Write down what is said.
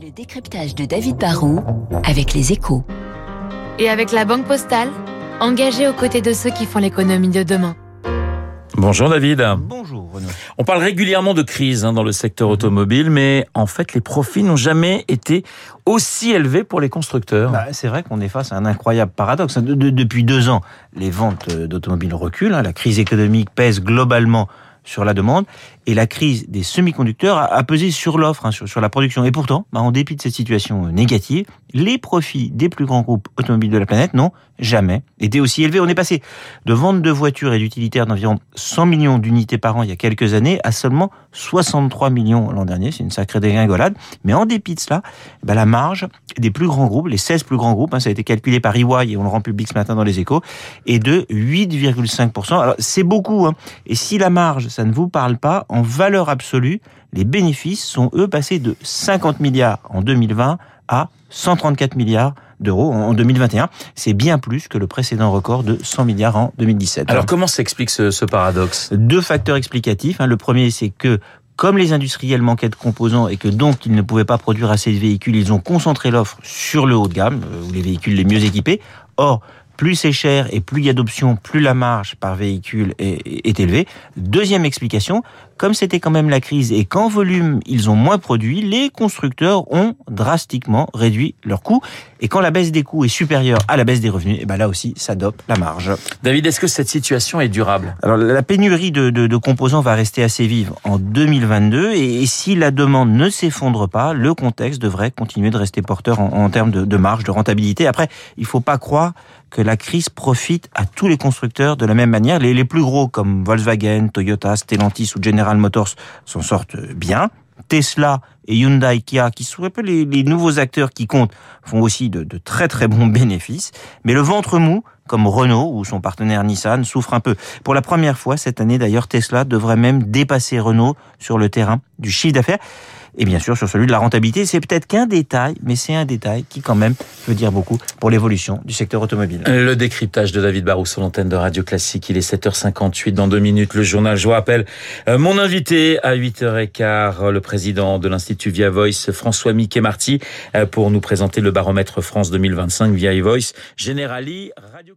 Le décryptage de David Barrault avec les échos. Et avec la Banque Postale, engagée aux côtés de ceux qui font l'économie de demain. Bonjour David. Bonjour Renaud. On parle régulièrement de crise hein, dans le secteur automobile, mais en fait les profits n'ont jamais été aussi élevés pour les constructeurs. Bah, c'est vrai qu'on est face à un incroyable paradoxe. De- de- depuis deux ans, les ventes euh, d'automobiles reculent. hein. La crise économique pèse globalement sur la demande et la crise des semi-conducteurs a, pesé sur l'offre, hein, sur, la production. Et pourtant, bah, en dépit de cette situation euh, négative, les profits des plus grands groupes automobiles de la planète n'ont jamais été aussi élevés. On est passé de ventes de voitures et d'utilitaires d'environ 100 millions d'unités par an il y a quelques années à seulement 63 millions l'an dernier. C'est une sacrée dégringolade. Mais en dépit de cela, bah, la marge des plus grands groupes, les 16 plus grands groupes, hein, ça a été calculé par EY et on le rend public ce matin dans les échos, est de 8,5%. Alors c'est beaucoup. Hein. Et si la marge, ça ne vous parle pas, valeur absolue, les bénéfices sont eux passés de 50 milliards en 2020 à 134 milliards d'euros en 2021. C'est bien plus que le précédent record de 100 milliards en 2017. Alors comment s'explique ce, ce paradoxe? Deux facteurs explicatifs. hein. Le premier, c'est que comme les industriels manquaient de composants et que donc ils ne pouvaient pas produire assez de véhicules, ils ont concentré l'offre sur le haut de gamme, euh, ou les véhicules les mieux équipés. Or, plus c'est cher et plus il y a d'options, plus la marge par véhicule est, est élevée. Deuxième explication, comme c'était quand même la crise et qu'en volume ils ont moins produit, les constructeurs ont drastiquement réduit leurs coûts. Et quand la baisse des coûts est supérieure à la baisse des revenus, et ben là aussi ça dope la marge. David, est-ce que cette situation est durable? Alors la pénurie de, de- de composants va rester assez vive en 2022 et, et si la demande ne s'effondre pas, le contexte devrait continuer de rester porteur en, en termes de, de marge, de rentabilité. Après, il faut pas croire que la crise profite à tous les constructeurs de la même manière. Les, plus gros comme Volkswagen, Toyota, Stellantis ou General Motors s'en sortent bien. Tesla et Hyundai, Kia, qui sont un peu les, les nouveaux acteurs qui comptent, font aussi de, de très très bons bénéfices. Mais le ventre mou, comme Renault ou son partenaire Nissan, souffre un peu. Pour la première fois cette année, d'ailleurs, Tesla devrait même dépasser Renault sur le terrain du chiffre d'affaires. Et bien sûr, sur celui de la rentabilité, c'est peut-être qu'un détail, mais c'est un détail qui quand même veut dire beaucoup pour l'évolution du secteur automobile. Le décryptage de David Barrou sur l'antenne de Radio Classique. Il est 7h58 dans deux minutes. Le journal, je vous rappelle, euh, mon invité à 8h15, le président de l'Institut Via Voice, François Mickey Marty, euh, pour nous présenter le baromètre France 2025 Via Voice. Generali, Radio.